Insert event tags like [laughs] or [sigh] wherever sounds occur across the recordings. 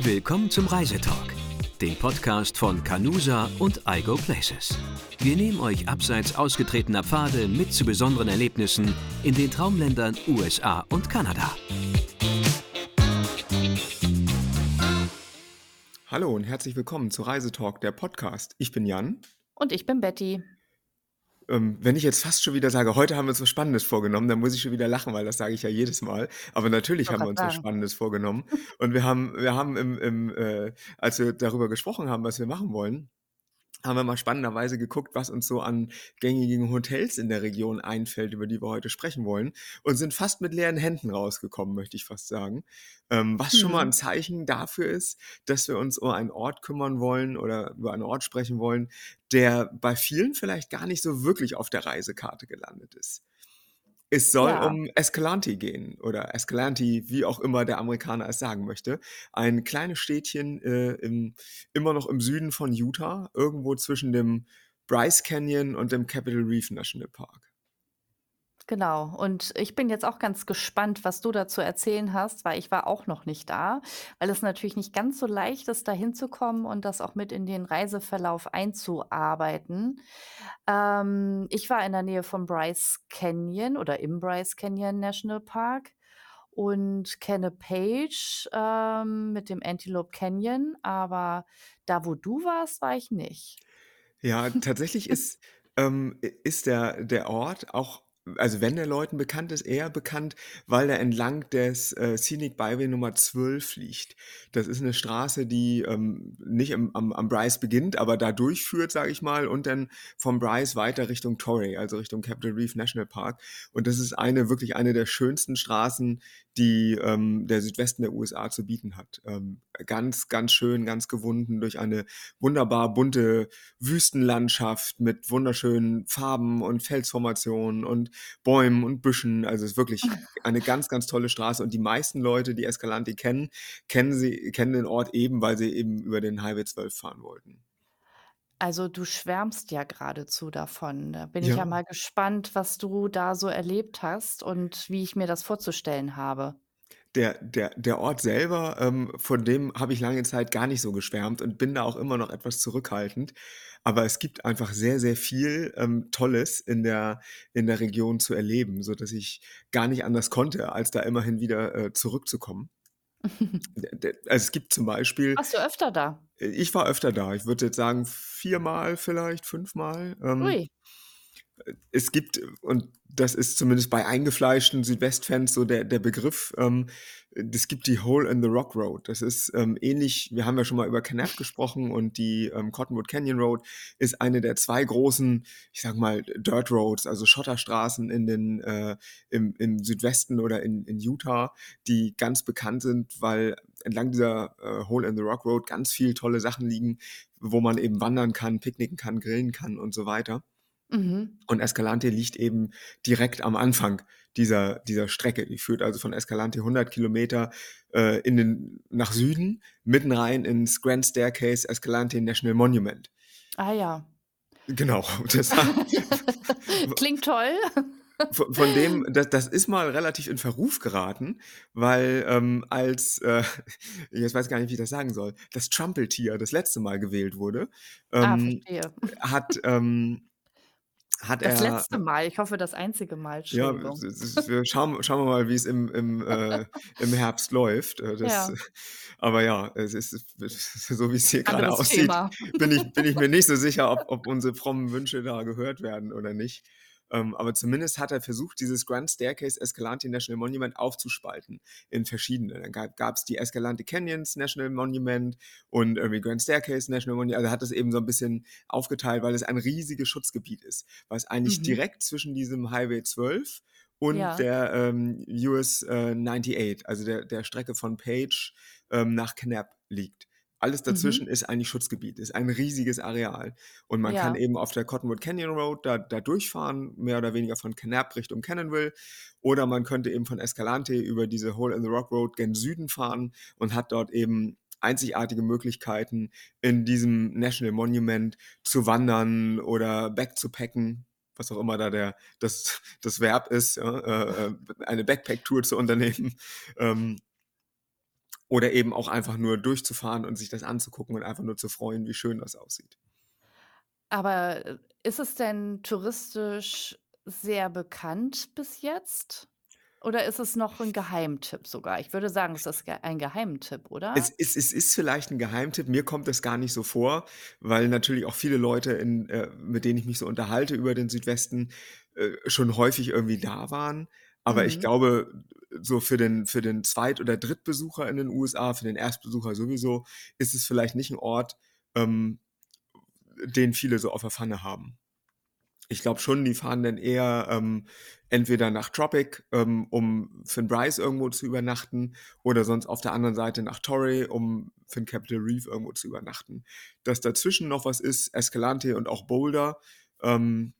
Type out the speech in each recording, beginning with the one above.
Willkommen zum Reisetalk, dem Podcast von Canusa und iGo Places. Wir nehmen euch abseits ausgetretener Pfade mit zu besonderen Erlebnissen in den Traumländern USA und Kanada. Hallo und herzlich willkommen zu Reisetalk, der Podcast. Ich bin Jan. Und ich bin Betty. Ähm, wenn ich jetzt fast schon wieder sage, heute haben wir uns was Spannendes vorgenommen, dann muss ich schon wieder lachen, weil das sage ich ja jedes Mal. Aber natürlich haben wir uns was Spannendes vorgenommen. [laughs] Und wir haben, wir haben im, im äh, als wir darüber gesprochen haben, was wir machen wollen, haben wir mal spannenderweise geguckt, was uns so an gängigen Hotels in der Region einfällt, über die wir heute sprechen wollen, und sind fast mit leeren Händen rausgekommen, möchte ich fast sagen. Ähm, was schon mal ein mhm. Zeichen dafür ist, dass wir uns um einen Ort kümmern wollen oder über einen Ort sprechen wollen, der bei vielen vielleicht gar nicht so wirklich auf der Reisekarte gelandet ist. Es soll Ja. um Escalante gehen oder Escalante, wie auch immer der Amerikaner es sagen möchte. Ein kleines Städtchen äh, im, immer noch im Süden von Utah, irgendwo zwischen dem Bryce Canyon und dem Capitol Reef National Park. Genau. Und ich bin jetzt auch ganz gespannt, was du da zu erzählen hast, weil ich war auch noch nicht da, weil es natürlich nicht ganz so leicht ist, da hinzukommen und das auch mit in den Reiseverlauf einzuarbeiten. Ähm, ich war in der Nähe vom Bryce Canyon oder im Bryce Canyon National Park und kenne Page ähm, mit dem Antelope Canyon, aber da, wo du warst, war ich nicht. Ja, tatsächlich [laughs] ist, ähm, ist der, der Ort auch also wenn der Leuten bekannt ist, eher bekannt, weil er entlang des äh, Scenic Byway Nummer 12 liegt. Das ist eine Straße, die ähm, nicht am, am, am Bryce beginnt, aber da durchführt, sage ich mal, und dann vom Bryce weiter Richtung Torrey, also Richtung Capitol Reef National Park. Und das ist eine wirklich eine der schönsten Straßen, die ähm, der Südwesten der USA zu bieten hat. Ähm, ganz, ganz schön, ganz gewunden durch eine wunderbar bunte Wüstenlandschaft mit wunderschönen Farben und Felsformationen und Bäumen und Büschen. Also es ist wirklich eine ganz, ganz tolle Straße. Und die meisten Leute, die Escalante kennen, kennen, sie, kennen den Ort eben, weil sie eben über den Highway 12 fahren wollten. Also du schwärmst ja geradezu davon. Da bin ich ja mal gespannt, was du da so erlebt hast und wie ich mir das vorzustellen habe. Der der der Ort selber, ähm, von dem habe ich lange Zeit gar nicht so geschwärmt und bin da auch immer noch etwas zurückhaltend. Aber es gibt einfach sehr, sehr viel, ähm, Tolles in der in der Region zu erleben, sodass ich gar nicht anders konnte, als da immerhin wieder, äh, zurückzukommen. [laughs] also, es gibt zum Beispiel Warst du öfter da? Ich war öfter da. Ich würde jetzt sagen viermal vielleicht, fünfmal. Ähm, Ui. Es gibt, und das ist zumindest bei eingefleischten Südwestfans so der, der Begriff, ähm, es gibt die Hole in the Rock Road. Das ist ähm, ähnlich, wir haben ja schon mal über Kanab gesprochen und die ähm, Cottonwood Canyon Road ist eine der zwei großen, ich sag mal, Dirt Roads, also Schotterstraßen in den, äh, im, im Südwesten oder in, in Utah, die ganz bekannt sind, weil entlang dieser äh, Hole in the Rock Road ganz viel tolle Sachen liegen, wo man eben wandern kann, picknicken kann, grillen kann und so weiter. Mhm. Und Escalante liegt eben direkt am Anfang dieser, dieser Strecke. Die führt also von Escalante 100 Kilometer äh, in den, nach Süden, mitten rein ins Grand Staircase Escalante National Monument. Ah ja. Genau. [laughs] [laughs] Klingt toll. [laughs] Von, von, dem, das, das ist mal relativ in Verruf geraten, weil ähm, als, äh, ich weiß gar nicht, wie ich das sagen soll, das Trumpeltier das letzte Mal gewählt wurde, ah, ähm, ah, hat ähm, hat Das er, letzte Mal, ich hoffe, das einzige Mal, ja, schauen, schauen wir mal, wie es im, im, äh, [laughs] im Herbst läuft. Äh, das, Ja, [laughs] aber ja, es ist [laughs] so, wie es hier gerade aussieht, bin ich, bin ich mir nicht so sicher, ob, ob unsere frommen Wünsche da gehört werden oder nicht. Ähm, aber zumindest hat er versucht, dieses Grand Staircase Escalante National Monument aufzuspalten in verschiedene. Dann gab es die Escalante Canyons National Monument und irgendwie Grand Staircase National Monument. Also hat es eben so ein bisschen aufgeteilt, weil es ein riesiges Schutzgebiet ist, was eigentlich mhm. direkt zwischen diesem Highway 12 und ja. der ähm, US äh, 98, also der, der Strecke von Page ähm, nach Knapp liegt. Alles dazwischen Mhm. ist eigentlich Schutzgebiet, ist ein riesiges Areal. Und man kann eben auf der Cottonwood Canyon Road da, da durchfahren, mehr oder weniger von Kanab Richtung Cannonville. Oder man könnte eben von Escalante über diese Hole in the Rock Road gen Süden fahren und hat dort eben einzigartige Möglichkeiten, in diesem National Monument zu wandern oder backzupacken, was auch immer da der, das, das Verb ist, ja, äh, äh eine Backpack-Tour zu unternehmen. Ähm, oder eben auch einfach nur durchzufahren und sich das anzugucken und einfach nur zu freuen, wie schön das aussieht. Aber, äh, ist es denn touristisch sehr bekannt bis jetzt? Oder ist es noch 'n Geheimtipp sogar? Ich würde sagen, es ist ein Geheimtipp, Es oder? ist es ist vielleicht 'n Geheimtipp. Mir kommt das gar nicht so vor, weil natürlich auch viele Leute in äh, mit denen ich mich so unterhalte über den Südwesten, äh, schon häufig irgendwie da waren. Aber ich Mhm. glaube, so für den für den Zweit oder Drittbesucher in den USA, für den Erstbesucher sowieso, ist es vielleicht nicht 'n Ort, ähm, den viele so auf der Pfanne haben. Ich glaube schon, die fahren dann eher, ähm, entweder nach Tropic, ähm, um für 'n Bryce irgendwo zu übernachten oder sonst auf der anderen Seite nach Torrey, um für 'n Capitol Reef irgendwo zu übernachten. Dass dazwischen noch was ist, Escalante und auch Boulder, ähm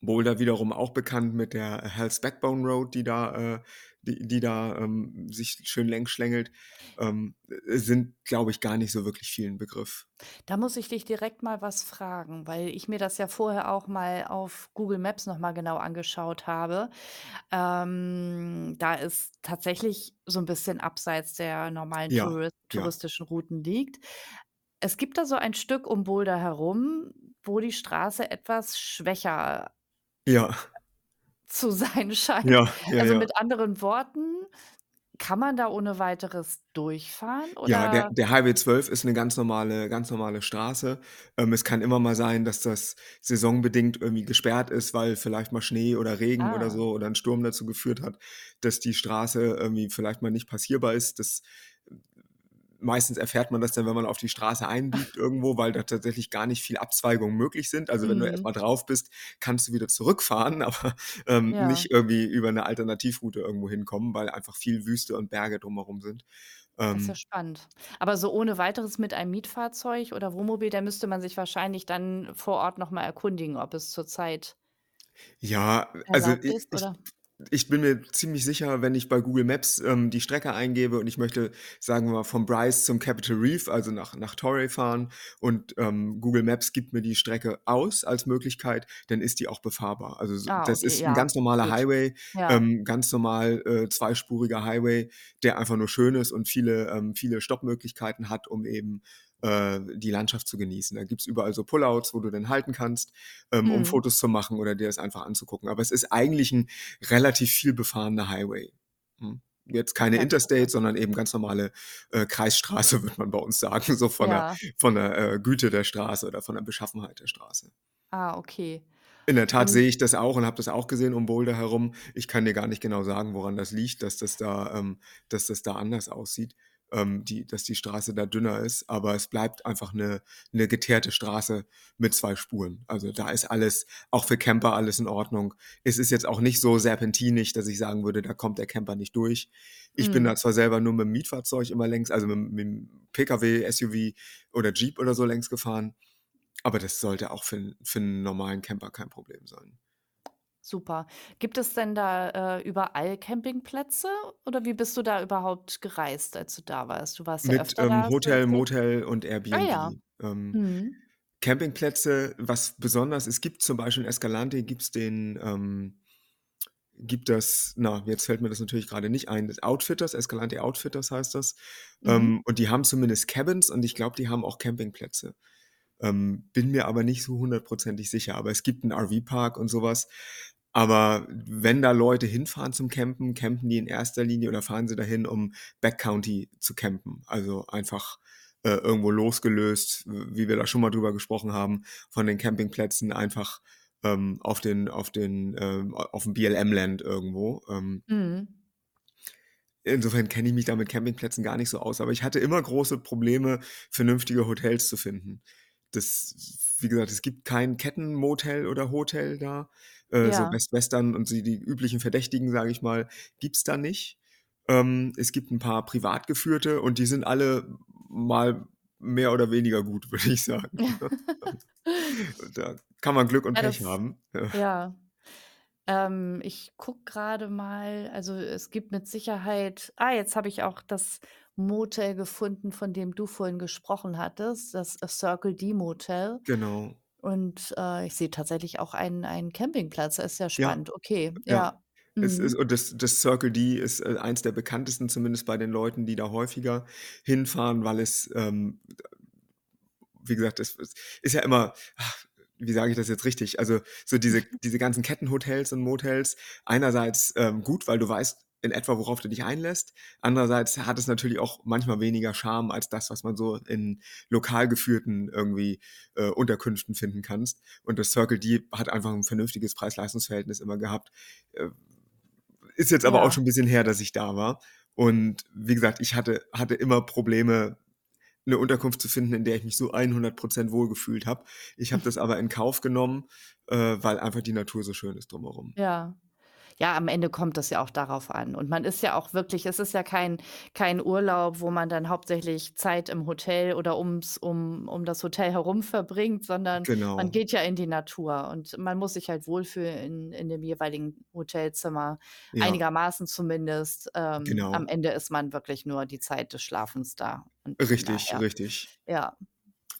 Boulder wiederum auch bekannt mit der Hell's Backbone Road, die da äh, die die da, ähm, sich schön längs schlängelt, ähm, äh, sind, glaube ich, gar nicht so wirklich vielen Begriff. Da muss ich dich direkt mal was fragen, weil ich mir das ja vorher auch mal auf Google Maps noch mal genau angeschaut habe. Ähm, da es tatsächlich so 'n bisschen abseits der normalen Ja, Touri ja. touristischen Routen liegt. Es gibt da so ein Stück um Boulder herum, wo die Straße etwas schwächer Ja. zu sein scheint. Ja, ja, Also, ja. mit anderen Worten, kann man da ohne Weiteres durchfahren Ja, der oder der Highway 12 ist 'ne ganz normale ganz normale Straße. Ähm, es kann immer mal sein, dass das saisonbedingt irgendwie gesperrt ist, weil vielleicht mal Schnee oder Regen oder Ah. so oder 'n Sturm dazu geführt hat, dass die Straße irgendwie vielleicht mal nicht passierbar ist. Das meistens erfährt man das dann, wenn man auf die Straße einbiegt irgendwo, weil da tatsächlich gar nicht viel Abzweigungen möglich sind. Also, wenn du Mhm. mal drauf bist, kannst du wieder zurückfahren, [laughs] aber, ähm, Ja. nicht irgendwie über 'ne Alternativroute irgendwo hinkommen, weil einfach viel Wüste und Berge drumherum sind. Das ist ja Ähm spannend. Aber so ohne Weiteres mit einem Mietfahrzeug oder Wohnmobil, da müsste man sich wahrscheinlich dann vor Ort noch mal erkundigen, ob es zurzeit Ja, also, ist, ich? Ich bin mir ziemlich sicher, wenn ich bei Google Maps, ähm, die Strecke eingebe und ich möchte, sagen wir mal, vom Bryce zum Capitol Reef, also, nach nach Torrey fahren und, ähm, Google Maps gibt mir die Strecke aus als Möglichkeit, dann ist die auch befahrbar. Also, Ah, das okay, ist ja, ganz normaler gut. Highway, Ja. ähm, ganz normal, äh, zweispuriger Highway, der einfach nur schön ist und viele ähm, viele Stoppmöglichkeiten hat, um eben, äh, die Landschaft zu genießen. Da gibt's überall so Pullouts, wo du dann halten kannst, ähm, um Mhm. Fotos zu machen oder dir das einfach anzugucken. Aber es ist eigentlich 'n relativ viel befahrener Highway. Mhm. Jetzt keine Ja, Interstate, sondern eben ganz normale, äh, Kreisstraße, [laughs] würde man bei uns sagen, so von der Ja. von der, äh, Güte der Straße oder von der Beschaffenheit der Straße. Ah, okay. In der Tat Und sehe ich das auch und habe das auch gesehen um Boulder herum. Ich kann dir gar nicht genau sagen, woran das liegt, dass das da ähm, dass das da anders aussieht, ähm, die dass die Straße da dünner ist, aber es bleibt einfach 'ne 'ne geteerte Straße mit 2 Spuren. Also, da ist alles auch für Camper alles in Ordnung. Es ist jetzt auch nicht so serpentinig, dass ich sagen würde, da kommt der Camper nicht durch. Ich bin da Mhm. zwar selber nur mit'm Mietfahrzeug immer längs also, mit'm mit'm PKW, SUV oder Jeep oder so längs gefahren, aber das sollte auch für für 'n normalen Camper kein Problem sein. Super. Gibt es denn da, äh, überall Campingplätze oder wie bist du da überhaupt gereist, als du da warst? Du warst ja Mit, öfter da, ähm, du Hotel, erzählt. Motel und Ah ja. Airbnb. Ähm, Mhm. Campingplätze, was besonders es gibt zum Beispiel in Escalante gibt's den, ähm gibt das na, jetzt fällt mir das natürlich grade nicht ein, das Outfitters, Escalante Outfitters heißt das. Mhm. Ähm, und die haben zumindest Cabins und ich glaube, die haben auch Campingplätze. Ähm, bin mir aber nicht so hundertprozentig sicher, aber es gibt 'n RV-Park und so was. Aber wenn da Leute hinfahren zum Campen, campen die in erster Linie oder fahren sie dahin, um Backcountry zu campen. Also, einfach, äh, irgendwo losgelöst, wie wir da schon mal drüber gesprochen haben, von den Campingplätzen einfach, ähm, auf den auf den ähm, a aufm BLM-Land irgendwo, ähm Mhm. Insofern kenne ich mich da mit Campingplätzen gar nicht so aus, aber ich hatte immer große Probleme, vernünftige Hotels zu finden. Das wie gesagt, es gibt kein Kettenmotel oder Hotel da. Äh, so Ja. Best Western und so die üblichen Verdächtigen, sage ich mal, gibt's da nicht. Ähm, es gibt 'n paar privat geführte und die sind alle mal mehr oder weniger gut, [laughs] würde ich sagen? [laughs] Da kann man Glück und Ja, Pech das haben. Ja. Ähm, ich gucke grade mal, also, es gibt mit Sicherheit ah, jetzt habe ich auch das Motel gefunden, von dem du vorhin gesprochen hattest, das Circle D Motel. Genau. Und, äh, ich sehe tatsächlich auch einen einen Campingplatz. Das ist ja Ja. spannend. Okay, Ja. ja. Es ist Mhm. und das das Circle D ist, äh, eins der bekanntesten, zumindest bei den Leuten, die da häufiger hinfahren, weil es, ähm, wie gesagt, es es ist ja immer wie sage ich das jetzt richtig? Also, so diese [laughs] diese ganzen Kettenhotels und Motels einerseits, ähm, gut, weil du weißt in etwa, worauf du dich einlässt. Andererseits hat es natürlich auch manchmal weniger Charme als das, was man so in lokal geführten irgendwie, äh, Unterkünften finden kannst. Und das Circle D hat einfach 'n vernünftiges Preis-Leistungs-Verhältnis immer gehabt. Äh, ist jetzt aber auch Ja. schon 'n bisschen her, dass ich da war. Und wie gesagt, ich hatte hatte immer Probleme, 'ne Unterkunft zu finden, in der ich mich so 100 % wohlgefühlt habe. Ich habe [laughs] das aber in Kauf genommen, äh, weil einfach die Natur so schön ist drumherum. Ja. Ja, am Ende kommt das ja auch darauf an. Und man ist ja auch wirklich es ist ja kein kein Urlaub, wo man dann hauptsächlich Zeit im Hotel oder ums um um das Hotel herum verbringt, sondern man Genau. geht ja in die Natur und man muss sich halt wohlfühlen in in dem jeweiligen Hotelzimmer, Ja. einigermaßen zumindest. Ähm, am Genau. Ende ist man wirklich nur die Zeit des Schlafens da und Richtig, daher richtig. ja.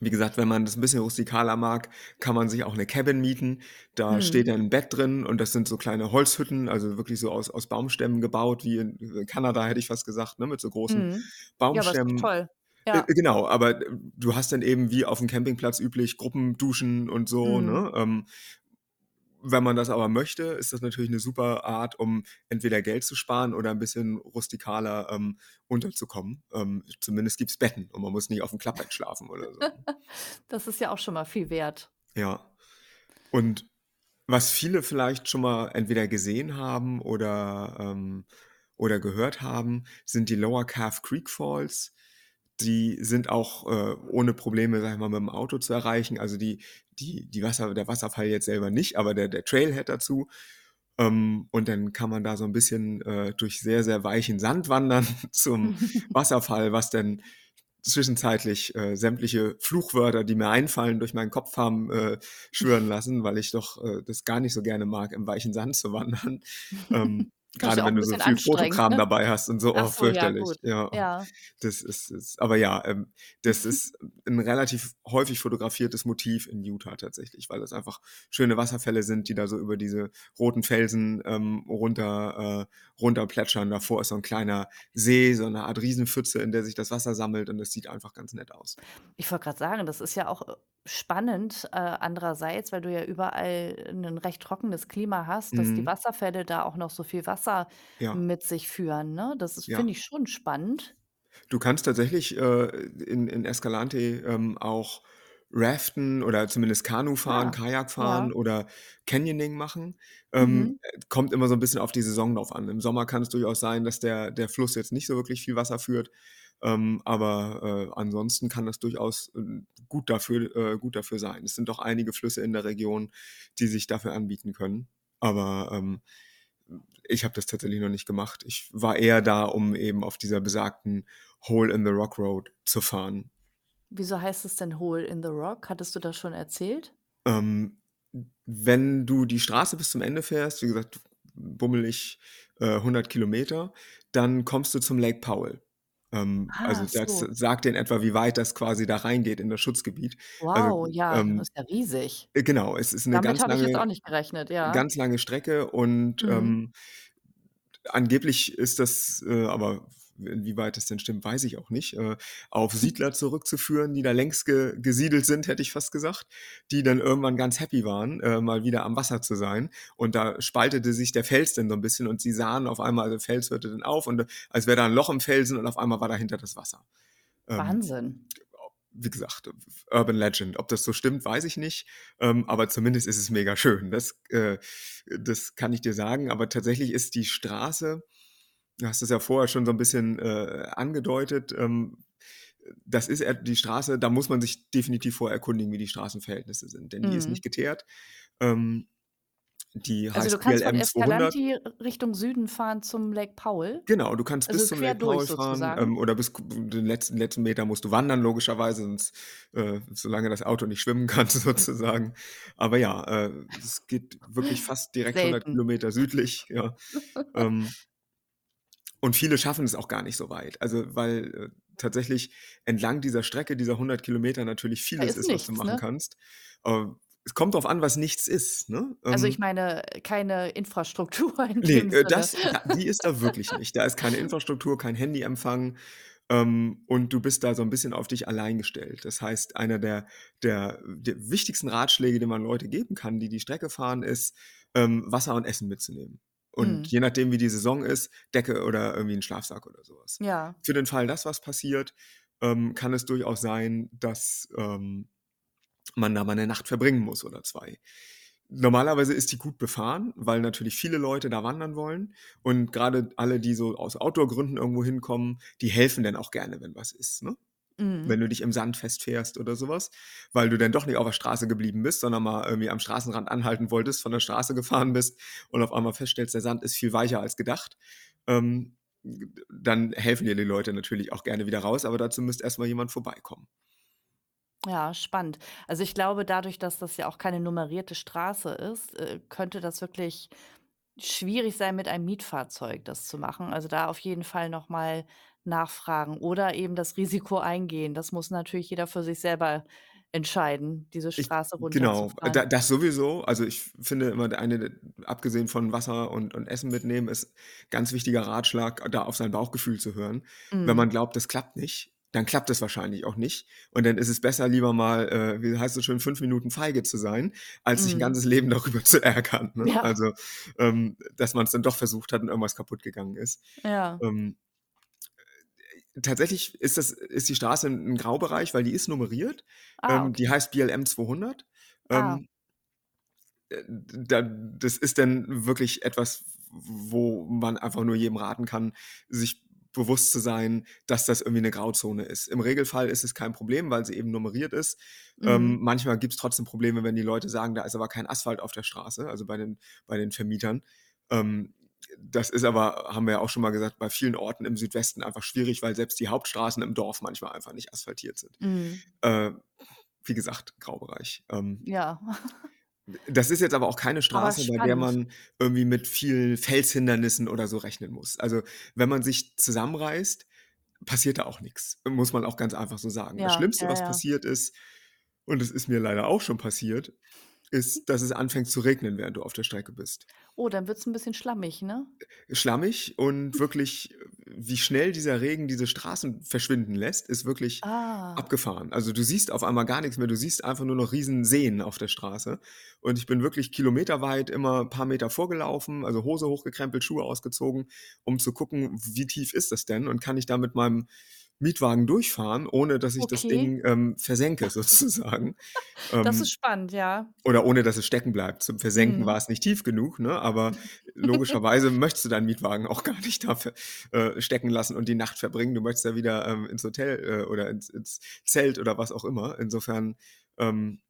Wie gesagt, wenn man das 'n bisschen rustikaler mag, kann man sich auch 'ne Cabin mieten. Da steht Mhm. dann 'n Bett drin und das sind so kleine Holzhütten, also wirklich so aus aus Baumstämmen gebaut, wie in äh, Kanada, hätte ich fast gesagt, ne, mit so großen Mhm. Ja, aber Baumstämmen. toll. Äh, Ja. genau, aber, du hast dann eben wie auf'm Campingplatz üblich Gruppenduschen und so, Mhm. ne? Ähm, wenn man das aber möchte, ist das natürlich 'ne super Art, um entweder Geld zu sparen oder 'n bisschen rustikaler, ähm, unterzukommen. Ähm, zumindest gibt's Betten und man muss nicht auf'm Klappbett schlafen oder so. [laughs] Das ist ja auch schon mal viel wert. Ja. Und was viele vielleicht schon mal entweder gesehen haben oder, ähm oder gehört haben, sind die Lower Calf Creek Falls. Die sind auch, äh, ohne Probleme, sage ich mal, mit'm Auto zu erreichen. Also, die die die Wasser der Wasserfall jetzt selber nicht, aber der der Trailhead dazu. Ähm, und dann kann man da so 'n bisschen, äh, durch sehr, sehr weichen Sand wandern [laughs] zum [laughs] Wasserfall, was dann zwischenzeitlich, äh, sämtliche Fluchwörter, die mir einfallen, durch meinen Kopf haben, äh, schwirren lassen, weil ich doch, äh, das gar nicht so gerne mag, im weichen Sand zu wandern. [laughs] Ähm, Ja auch wenn du so viel Fotokram ne? dabei hast und so, Ach oh, so, ja fürchterlich. gut. Ja, Ja. das ist ist aber ja, ähm, das ist 'n relativ häufig fotografiertes Motiv in Utah tatsächlich, weil das einfach schöne Wasserfälle sind, die da so über diese roten Felsen, ähm, runter äh, runterplätschern. Davor ist so 'n kleiner See, so 'ne Art Riesenpfütze, in der sich das Wasser sammelt und das sieht einfach ganz nett aus. Ich wollte grad sagen, das ist ja auch, äh, spannend, äh, andererseits, weil du ja überall 'nen recht trockenes Klima hast, dass die Mhm. Wasserfälle da auch noch so viel Wasser Ja. mit sich führen, ne? Das ist Ja. finde ich schon spannend. Du kannst tatsächlich, äh, in in Escalante, ähm, auch raften oder zumindest Kanu fahren, Ah, Kajak ja. fahren oder Canyoning machen. Ähm, Mhm. äh, kommt immer so 'n bisschen auf die Saison drauf an. Im Sommer kann es durchaus sein, dass der der Fluss jetzt nicht so wirklich viel Wasser führt, ähm, aber, äh, ansonsten kann das durchaus, ähm, gut dafür äh, gut dafür sein. Es sind doch einige Flüsse in der Region, die sich dafür anbieten können. Aber, ähm, ich habe das tatsächlich noch nicht gemacht. Ich war eher da, um eben auf dieser besagten Hole in the Rock Road zu fahren. Wieso heißt es denn Hole in the Rock? Hattest du das schon erzählt? Ähm, wenn du die Straße bis zum Ende fährst, wie gesagt, bummelig, äh, 100 km, dann kommst du zum Lake Powell. Ähm, also, Ah, das so. sagt in etwa, wie weit das quasi da reingeht in das Schutzgebiet. Also, Wow, ja, ähm ist ja riesig. äh, genau, es ist 'ne Damit ganz habe ich jetzt auch lange nicht gerechnet, ja. ganz lange Strecke und, Mhm. ähm, angeblich ist das, äh aber inwieweit das denn stimmt, weiß ich auch nicht, äh, auf Siedler zurückzuführen, die da längst ge gesiedelt sind, hätte ich fast gesagt, die dann irgendwann ganz happy waren, äh, mal wieder am Wasser zu sein. Und da spaltete sich der Fels dann so 'n bisschen und sie sahen auf einmal also, der Fels hörte dann auf und, äh, als wäre da 'n Loch im Felsen und auf einmal war dahinter das Wasser. Ähm, Wahnsinn. wie gesagt, Urban Legend. Ob das so stimmt, weiß ich nicht, ähm, aber zumindest ist es mega schön. Das äh, das kann ich dir sagen. Aber tatsächlich ist die Straße du hast es ja vorher schon so 'n bisschen, äh, angedeutet, ähm, das ist die Straße, da muss man sich definitiv vorher erkundigen, wie die Straßenverhältnisse sind, denn die ist Mhm. nicht geteert. Ähm, die Also, du heißt kannst von BLM 200. Escalante Richtung Süden fahren zum Lake Powell? Genau, du kannst bis Also, zum quer Lake Powell fahren, ähm, oder bis den letzten letzten Meter musst du wandern logischerweise, sonst äh, solange das Auto nicht schwimmen kann [laughs] sozusagen. Aber ja, äh, es geht wirklich fast direkt 100 Selten. Kilometer südlich, ja. [laughs] Ähm und viele schaffen es auch gar nicht so weit. Also, weil, äh, tatsächlich entlang dieser Strecke, dieser 100 km natürlich vieles ist ist, was du nichts, machen ne? kannst. Ähm, Es kommt drauf an, was nichts ist, ne? Also, ich Ähm meine, keine Infrastruktur [laughs] in Ne, dem äh, Sinne. das da die ist da wirklich nicht. Da ist keine Infrastruktur, kein Handyempfang, ähm, und du bist da so 'n bisschen auf dich allein gestellt. Das heißt, einer der der der wichtigsten Ratschläge, den man Leute geben kann, die die Strecke fahren, ist, ähm, Wasser und Essen mitzunehmen. Und Mhm. je nachdem, wie die Saison ist, Decke oder irgendwie 'n Schlafsack oder so was. Ja. Für den Fall, dass was passiert, ähm, kann es durchaus sein, dass, ähm, man da mal 'ne Nacht verbringen muss oder 2. Normalerweise ist die gut befahren, weil natürlich viele Leute da wandern wollen und grade alle, die so aus Outdoor-Gründen irgendwo hinkommen, die helfen dann auch gerne, wenn was ist, ne? Mhm. Wenn du dich im Sand festfährst oder so was, weil du dann doch nicht auf der Straße geblieben bist, sondern mal irgendwie am Straßenrand anhalten wolltest, von der Straße gefahren bist und auf einmal feststellst, der Sand ist viel weicher als gedacht, ähm, dann helfen dir die Leute natürlich auch gerne wieder raus, aber dazu müsste erst mal jemand vorbeikommen. Ja, spannend. Also, ich glaube, dadurch, dass das ja auch keine nummerierte Straße ist, äh, könnte das wirklich schwierig sein, mit einem Mietfahrzeug das zu machen. Also, da auf jeden Fall noch mal nachfragen oder eben das Risiko eingehen. Das muss natürlich jeder für sich selber entscheiden, diese Ich Straße genau, da runterzufahren. das sowieso. Also, ich finde immer, eine abgesehen von Wasser und und Essen mitnehmen, ist ganz wichtiger Ratschlag, da auf sein Bauchgefühl zu hören. Wenn Mhm. man glaubt, das klappt nicht, dann klappt es wahrscheinlich auch nicht. Und dann ist es besser, lieber mal, äh, wie heißt so schön, 5 Minuten feige zu sein, als sich 'n Mhm. ganzes Leben darüber zu ärgern, ne? Ja. Also, ähm, dass man's dann doch versucht hat und irgendwas kaputtgegangen ist. Ja. Ähm, äh, tatsächlich ist das ist die Straße 'n 'n Graubereich, weil die ist nummeriert. Ah, Ähm, die okay. heißt BLM 200. Ah. Ähm äh, da das ist dann wirklich etwas, wo man einfach nur jedem raten kann, sich bewusst zu sein, dass das irgendwie 'ne Grauzone ist. Im Regelfall ist es kein Problem, weil sie eben nummeriert ist. Ähm, Mhm. manchmal gibt's trotzdem Probleme, wenn die Leute sagen, da ist aber kein Asphalt auf der Straße, also bei den bei den Vermietern. Ähm, das ist aber, haben wir ja auch schon mal gesagt, bei vielen Orten im Südwesten einfach schwierig, weil selbst die Hauptstraßen im Dorf manchmal einfach nicht asphaltiert sind. Mhm. Äh, wie gesagt, Graubereich. Ähm Ja. das ist jetzt aber auch keine Straße, bei der man irgendwie mit viel Felshindernissen oder so rechnen muss. Also, wenn man sich zusammenreißt, passiert da auch nix, muss man auch ganz einfach so sagen. Das Ja, Schlimmste, ja, was ja. passiert ist, und es ist mir leider auch schon passiert, ist, dass es anfängt zu regnen, während du auf der Strecke bist. Oh, dann wird's 'n bisschen schlammig, ne? Schlammig und [laughs] wirklich, wie schnell dieser Regen diese Straßen verschwinden lässt, ist wirklich Ah. abgefahren. Also, du siehst auf einmal gar nix mehr. Du siehst einfach nur noch Riesenseen auf der Straße. Und ich bin wirklich kilometerweit immer paar Meter vorgelaufen, also Hose hochgekrempelt, Schuhe ausgezogen, um zu gucken, wie tief ist das denn und kann ich da mit meinem Mietwagen durchfahren, ohne dass ich das Okay. Ding, ähm, versenke [laughs] sozusagen. Das ist Ähm spannend, ja. oder ohne dass es stecken bleibt. Zum Versenken Mhm. war es nicht tief genug, ne? Aber [laughs] logischerweise möchtest du deinen Mietwagen auch gar nicht da äh, stecken lassen und die Nacht verbringen. Du möchtest ja wieder, ähm, ins Hotel, äh, oder ins ins Zelt oder was auch immer. Insofern, ähm,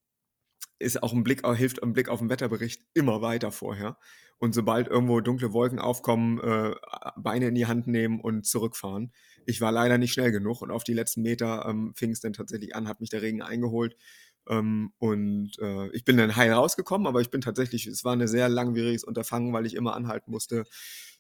ist auch 'n Blick hilft 'n Blick auf 'n Wetterbericht immer weiter vorher. Und sobald irgendwo dunkle Wolken aufkommen, äh, Beine in die Hand nehmen und zurückfahren. Ich war leider nicht schnell genug und auf die letzten Meter, ähm, fing's dann tatsächlich an, hat mich der Regen eingeholt. Ähm, und, äh, ich bin dann heil rausgekommen, aber ich bin tatsächlich es war 'ne sehr langwieriges Unterfangen, weil ich immer anhalten musste.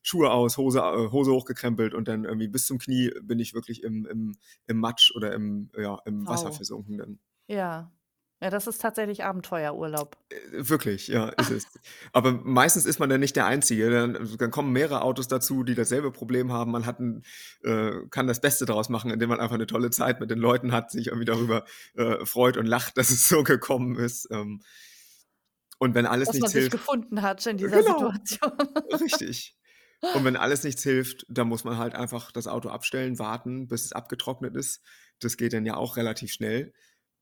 Schuhe aus, Hose äh, Hose hochgekrempelt und dann irgendwie bis zum Knie bin ich wirklich im im im Matsch oder im ja, im Wasser versunken dann. Ja. Ja, das ist tatsächlich Abenteuerurlaub. Äh, wirklich, ja, [laughs] ist es. Aber meistens ist man dann nicht der Einzige. Dann dann kommen mehrere Autos dazu, die dasselbe Problem haben. Man hat 'n äh, kann das Beste draus machen, indem man einfach 'ne tolle Zeit mit den Leuten hat, sich irgendwie darüber, äh, freut und lacht, [laughs] dass es so gekommen ist. Ähm und wenn alles Dass man nichts sich hilft gefunden hat in dieser genau, Situation. [laughs] richtig. Und wenn alles nichts hilft, dann muss man halt einfach das Auto abstellen, warten, bis es abgetrocknet ist. Das geht dann ja auch relativ schnell,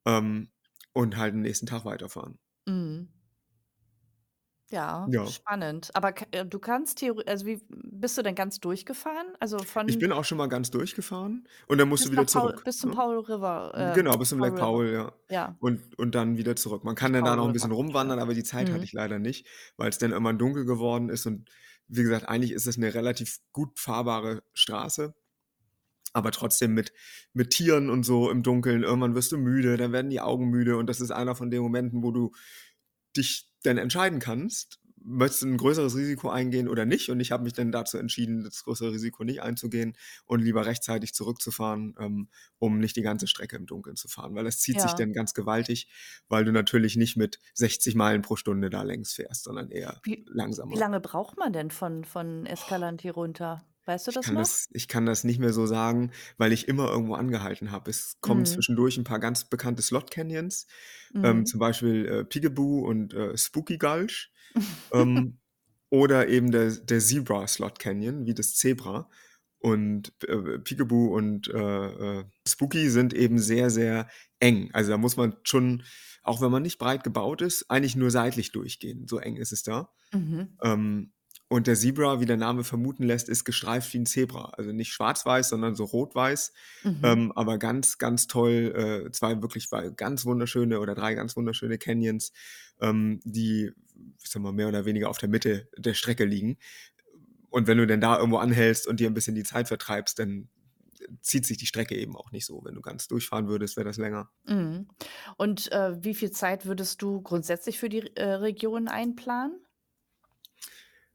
ähm, und halt 'n nächsten Tag weiterfahren. Mhm. Ja, Ja. spannend. Aber äh, du kannst theore also, wie bist du denn ganz durchgefahren? Also, Ich von bin auch schon mal ganz durchgefahren und dann musst du wieder nach Paul zurück, bis zum ne? Powell River, äh, Genau, bis zum Lake. Powell, ja. Ja. Und und dann wieder zurück. Man kann dann da noch 'n River, bisschen rumwandern, aber die Zeit hatte Mhm. ich leider nicht, weil's dann irgendwann dunkel geworden ist und wie gesagt, eigentlich ist es 'ne relativ gut fahrbare Straße, aber trotzdem mit mit Tieren und so im Dunkeln. Irgendwann wirst du müde, dann werden die Augen müde und das ist einer von den Momenten, wo du dich dann entscheiden kannst, möchtest du ein größeres Risiko eingehen oder nicht? Und ich habe mich dann dazu entschieden, das größere Risiko nicht einzugehen und lieber rechtzeitig zurückzufahren, ähm, um nicht die ganze Strecke im Dunkeln zu fahren, weil das zieht sich dann ganz gewaltig, weil du natürlich nicht mit 60 Meilen pro Stunde da längs fährst, sondern eher Wie wie langsamer. lange braucht man denn von von Escalante runter? Weißt du Ich das kann noch? das ich kann das nicht mehr so sagen, weil ich immer irgendwo angehalten habe. Es kommen Mhm. zwischendurch ein paar ganz bekannte Slot Canyons, ähm, Mhm. zum Beispiel, äh, Peekaboo und, äh, Spooky Gulch, [laughs] ähm, oder eben der der Zebra Slot Canyon, wie das Zebra. Und, äh, Peekaboo und, äh, äh, Spooky sind eben sehr, sehr eng. Also, da muss man schon, auch wenn man nicht breit gebaut ist, eigentlich nur seitlich durchgehen. So eng ist es da. Mhm. Ähm, und der Zebra, wie der Name vermuten lässt, ist gestreift wie ein Zebra. Also nicht schwarz-weiß, sondern so rot-weiß. Mhm. Ähm, aber ganz, ganz toll. Äh, zwei wirklich ganz wunderschöne oder drei ganz wunderschöne Canyons, ähm, die, ich sag mal, mehr oder weniger auf der Mitte der Strecke liegen. Und wenn du denn da irgendwo anhältst und dir ein bisschen die Zeit vertreibst, dann zieht sich die Strecke eben auch nicht so. Wenn du ganz durchfahren würdest, wäre das länger. Mhm. Und, äh, wie viel Zeit würdest du grundsätzlich für die, äh, Region einplanen?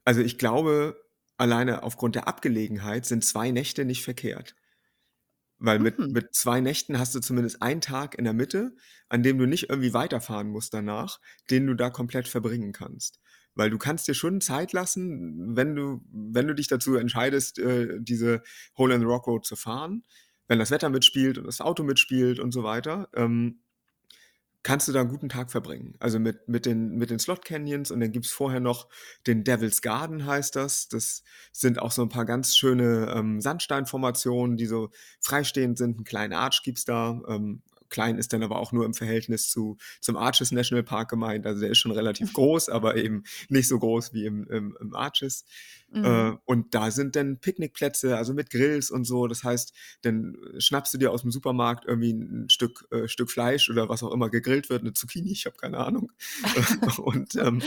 Also, ich glaube, alleine aufgrund der Abgelegenheit sind 2 Nächte nicht verkehrt. Weil mit Mhm. mit 2 Nächten hast du zumindest einen Tag in der Mitte, an dem du nicht irgendwie weiterfahren musst danach, den du da komplett verbringen kannst. Weil du kannst dir schon Zeit lassen, wenn du wenn du dich dazu entscheidest, äh, diese Hole in the Rock Road zu fahren, wenn das Wetter mitspielt und das Auto mitspielt und so weiter, ähm kannst du da 'n guten Tag verbringen. Also, mit mit den mit den Slot Canyons und dann gibt's vorher noch den Devil's Garden heißt das. Das sind auch so 'n paar ganz schöne, ähm, Sandsteinformationen, die so freistehend sind. 'N kleinen Arch gibt's da. Ähm, klein ist dann aber auch nur im Verhältnis zu zum Arches National Park gemeint. Also, der ist schon relativ [laughs] groß, aber eben nicht so groß wie im im im Arches. Äh, Mhm. und da sind dann Picknickplätze, also mit Grills und so. Das heißt, dann schnappst du dir aus'm Supermarkt irgendwie 'n Stück äh, Stück Fleisch oder was auch immer gegrillt wird, 'ne Zucchini, ich habe keine Ahnung. [laughs] [laughs] Und, ähm,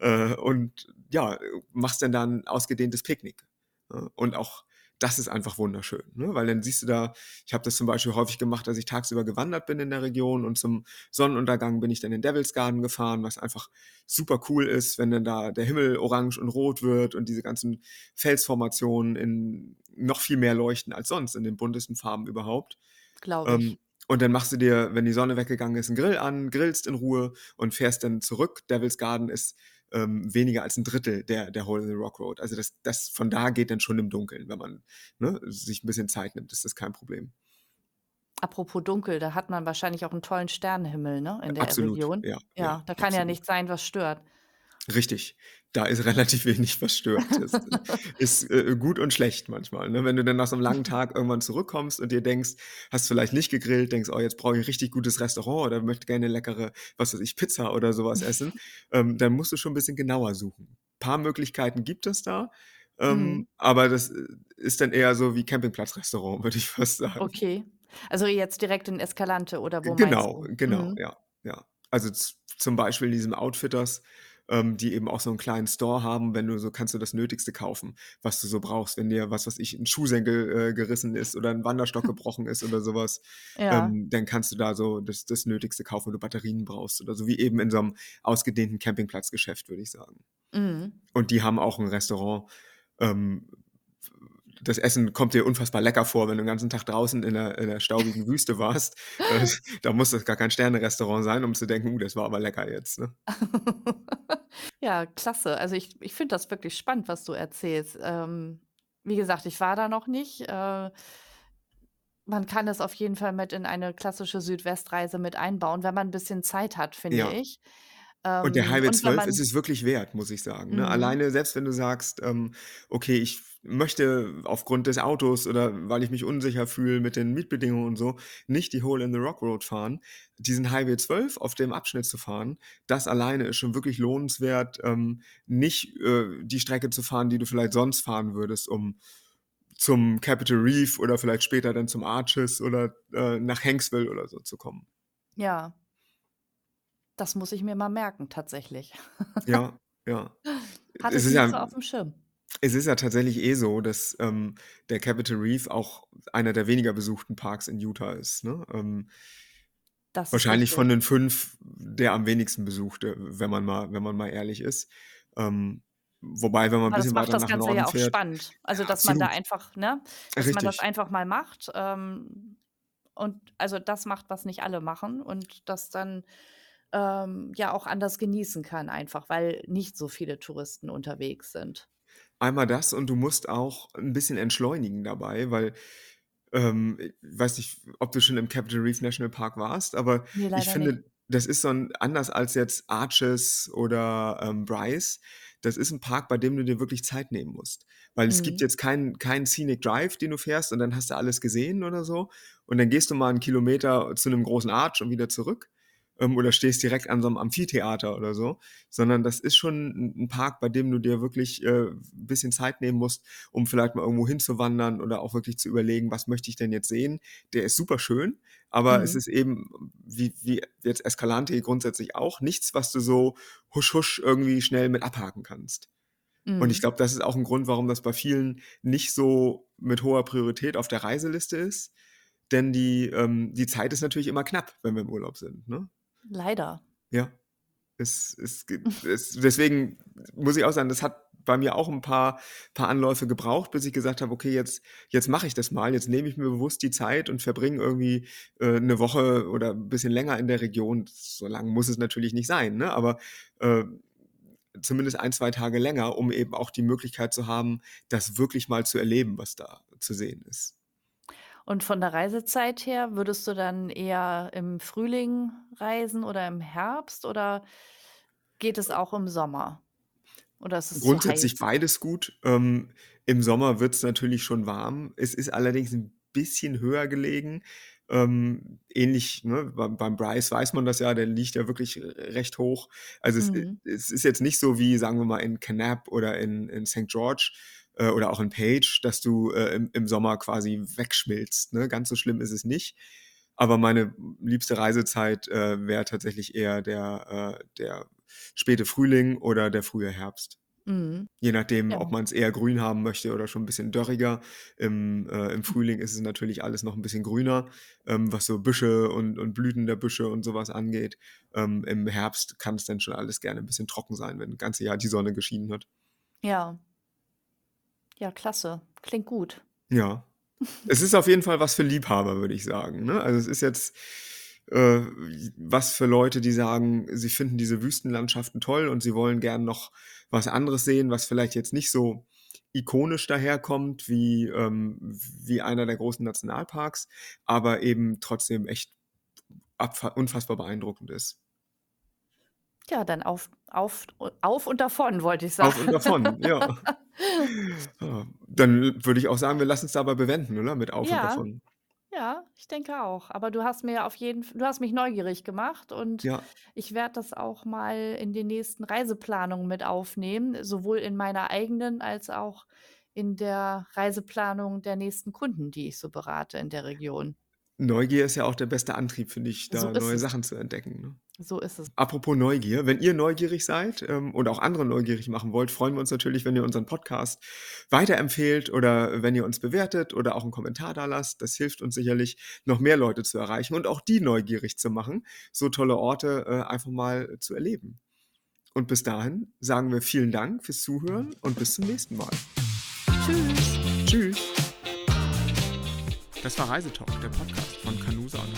äh, und ja, machst dann da 'n ausgedehntes Picknick, ne? Und auch das ist einfach wunderschön, ne? Weil dann siehst du da ich habe das zum Beispiel häufig gemacht, als ich tagsüber gewandert bin in der Region und zum Sonnenuntergang bin ich dann in Devil's Garden gefahren, was einfach super cool ist, wenn dann da der Himmel orange und rot wird und diese ganzen Felsformationen in noch viel mehr leuchten als sonst in den buntesten Farben überhaupt. Glaube Ähm, ich. und dann machst du dir, wenn die Sonne weggegangen ist, 'n Grill an, grillst in Ruhe und fährst dann zurück. Devil's Garden ist, ähm, weniger als 1/3 der der Hole in the Rock Road. Also, das das von da geht dann schon im Dunkeln, wenn man, ne, sich 'n bisschen Zeit nimmt, ist das kein Problem. Apropos dunkel, da hat man wahrscheinlich auch 'n tollen Sternenhimmel, ne, in der Absolut, Region? ja, ja, Ja, da kann ja absolut. nichts sein, was stört. Richtig. Da ist relativ wenig, was stört. [laughs] Ist, äh, gut und schlecht manchmal, ne? Wenn du dann nach so 'nem langen Tag irgendwann zurückkommst und dir denkst hast vielleicht nicht gegrillt, denkst: „Oh, jetzt brauche ich 'n richtig gutes Restaurant oder möchte gerne leckere, was weiß ich, Pizza oder so was essen“, [laughs] ähm, dann musst du schon 'n bisschen genauer suchen. Paar Möglichkeiten gibt es da, Mhm. ähm, aber das, äh, ist dann eher so wie Campingplatzrestaurant, [laughs] würde ich fast sagen. Okay. Also, jetzt direkt in Escalante oder wo Genau, genau, Mhm. ja, ja. Also, zum Beispiel in diesem Outfitters, ähm, die eben auch so 'n kleinen Store haben, wenn du so kannst du das Nötigste kaufen, was du so brauchst. Wenn dir, was weiß ich, 'n Schuhsenkel, äh, gerissen ist oder 'n Wanderstock [laughs] gebrochen ist oder so was, Ja. ähm, dann kannst du da so das das Nötigste kaufen, wenn du Batterien brauchst oder so, wie eben in so 'nem ausgedehnten Campingplatzgeschäft, würde ich sagen. Mhm. Und die haben auch 'n Restaurant. Ähm, das Essen kommt dir unfassbar lecker vor, wenn du 'n ganzen Tag draußen in der in der staubigen Wüste warst. [laughs] Äh, da muss das gar kein Sterne-Restaurant sein, um zu denken: „Uh, das war aber lecker jetzt“, ne? [laughs] Ja, klasse. Also, ich ich finde das wirklich spannend, was du erzählst. Ähm, wie gesagt, ich war da noch nicht. Äh man kann es auf jeden Fall mit in eine klassische Südwestreise mit einbauen, wenn man 'n bisschen Zeit hat, finde Ja. ich. Und der Ähm, Highway und wenn 12 ist es wirklich wert, muss ich sagen, ne? Mhm. Alleine selbst wenn du sagst, ähm: „Okay, ich möchte aufgrund des Autos oder weil ich mich unsicher fühle mit den Mietbedingungen und so, nicht die Hole in the Rock Road fahren.“ Diesen Highway 12 auf dem Abschnitt zu fahren, das alleine ist schon wirklich lohnenswert, ähm, nicht, äh, die Strecke zu fahren, die du vielleicht sonst fahren würdest, um zum Capitol Reef oder vielleicht später dann zum Arches oder, äh, nach Hanksville oder so zu kommen. Ja. Das muss ich mir mal merken tatsächlich. Ja, [laughs] ja. Hatte Es ist nicht ja so auf'm Schirm. es ist ja tatsächlich eh so, dass, ähm, der Capitol Reef auch einer der weniger besuchten Parks in Utah ist, ne? Ähm Das wahrscheinlich von den 5 der am wenigsten besuchte, wenn man mal wenn man mal ehrlich ist. Ähm, wobei, wenn man ein bisschen weiter nach Norden fährt. Das macht das Ganze ja auch spannend. Also, dass absolut. man da einfach, ne, dass Richtig. man das einfach mal macht. Ähm, und also das macht, was nicht alle machen und das dann ähm, ja auch anders genießen kann, einfach weil nicht so viele Touristen unterwegs sind. Einmal das und du musst auch ein bisschen entschleunigen dabei, weil ähm, ich weiß nicht, ob du schon im Capitol Reef National Park warst, aber Ne, ich finde, nicht. das ist so ein anders als jetzt Arches oder, ähm, Bryce. Das ist ein Park, bei dem du dir wirklich Zeit nehmen musst. Weil es gibt mhm. jetzt keinen keinen Scenic Drive, den du fährst und dann hast du alles gesehen oder so. Und dann gehst du mal einen Kilometer zu einem großen Arch und wieder zurück ähm, oder stehst direkt an so einem Amphitheater oder so, sondern das ist schon ein Park, bei dem du dir wirklich äh, ein bisschen Zeit nehmen musst, um vielleicht mal irgendwo hinzuwandern oder auch wirklich zu überlegen, was möchte ich denn jetzt sehen. Der ist super schön, aber mhm. es ist eben, wie, wie jetzt Escalante grundsätzlich auch, nichts, was du so husch husch irgendwie schnell mit abhaken kannst. Und ich mhm. glaube, das ist auch ein Grund, warum das bei vielen nicht so mit hoher Priorität auf der Reiseliste ist. Denn die, ähm, die Zeit ist natürlich immer knapp, wenn wir im Urlaub sind. Ne? Leider. Ja. Es, es, es, deswegen muss ich auch sagen, das hat bei mir auch ein paar, paar Anläufe gebraucht, bis ich gesagt habe, okay, jetzt, jetzt mache ich das mal, jetzt nehme ich mir bewusst die Zeit und verbringe irgendwie äh, eine Woche oder ein bisschen länger in der Region. So lange muss es natürlich nicht sein, ne? aber äh, zumindest ein, zwei Tage länger, um eben auch die Möglichkeit zu haben, das wirklich mal zu erleben, was da zu sehen ist. Und von der Reisezeit her, würdest du dann eher im Frühling reisen oder im Herbst oder geht es auch im Sommer? Oder ist es Grundsätzlich beides gut. Ähm, Im Sommer wird es natürlich schon warm. Es ist allerdings ein bisschen höher gelegen. Ähm, ähnlich, ne, beim, Bryce weiß man das ja, der liegt ja wirklich recht hoch. Also es, Mhm. es ist jetzt nicht so wie, sagen wir mal, in Kanab oder in, in St. George, äh, oder auch in Page, dass du äh, im, im Sommer quasi wegschmilzt. Ne? Ganz so schlimm ist es nicht. Aber meine liebste Reisezeit äh, wäre tatsächlich eher der, äh, der späte Frühling oder der frühe Herbst. Mhm. Je nachdem, Ja. ob man es eher grün haben möchte oder schon ein bisschen dörriger. Im, äh, im Frühling ist es natürlich alles noch ein bisschen grüner, ähm, was so Büsche und, und Blüten der Büsche und sowas angeht. Ähm, Im Herbst kann es dann schon alles gerne ein bisschen trocken sein, wenn das ganze Jahr die Sonne geschienen hat. Ja. Ja, klasse. Klingt gut. Ja. Es ist auf jeden Fall was für Liebhaber, würde ich sagen. Ne? Also es ist jetzt äh, was für Leute, die sagen, sie finden diese Wüstenlandschaften toll und sie wollen gern noch was anderes sehen, was vielleicht jetzt nicht so ikonisch daherkommt wie, ähm, wie einer der großen Nationalparks, aber eben trotzdem echt unfassbar beeindruckend ist. Ja, dann auf, auf, auf und davon, wollte ich sagen. Auf und davon, ja. [laughs] Dann würde ich auch sagen, wir lassen es dabei bewenden, oder? Mit auf und Ja, davon. ja, ich denke auch. Aber du hast mir auf jeden F du hast mich neugierig gemacht und Ja. ich werde das auch mal in den nächsten Reiseplanungen mit aufnehmen, sowohl in meiner eigenen als auch in der Reiseplanung der nächsten Kunden, die ich so berate in der Region. Neugier ist ja auch der beste Antrieb, finde ich, So da ist neue es. Sachen zu entdecken, ne? So ist es. Apropos Neugier, wenn ihr neugierig seid, ähm, und auch andere neugierig machen wollt, freuen wir uns natürlich, wenn ihr unseren Podcast weiterempfehlt oder wenn ihr uns bewertet oder auch einen Kommentar da lasst. Das hilft uns sicherlich, noch mehr Leute zu erreichen und auch die neugierig zu machen, so tolle Orte äh, einfach mal zu erleben. Und bis dahin sagen wir vielen Dank fürs Zuhören und bis zum nächsten Mal. Tschüss. Tschüss. Das war Reisetalk, der Podcast von Canusa und